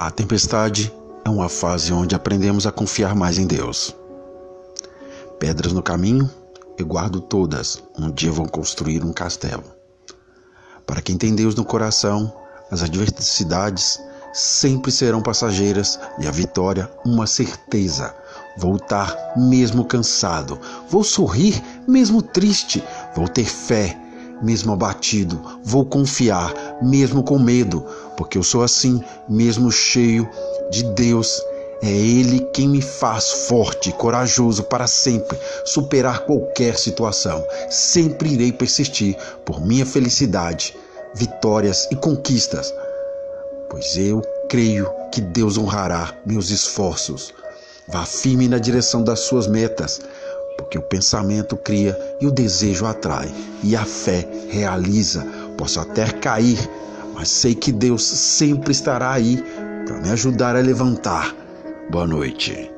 A tempestade é uma fase onde aprendemos a confiar mais em Deus. Pedras no caminho, eu guardo todas, um dia vão construir um castelo. Para quem tem Deus no coração, as adversidades sempre serão passageiras e a vitória uma certeza. Voltar mesmo cansado, vou sorrir mesmo triste, vou ter fé mesmo abatido, vou confiar, mesmo com medo, porque eu sou assim, mesmo cheio de Deus. É Ele quem me faz forte corajoso para sempre superar qualquer situação. Sempre irei persistir por minha felicidade, vitórias e conquistas, pois eu creio que Deus honrará meus esforços. Vá firme na direção das suas metas porque o pensamento cria e o desejo atrai, e a fé realiza. Posso até cair, mas sei que Deus sempre estará aí para me ajudar a levantar. Boa noite.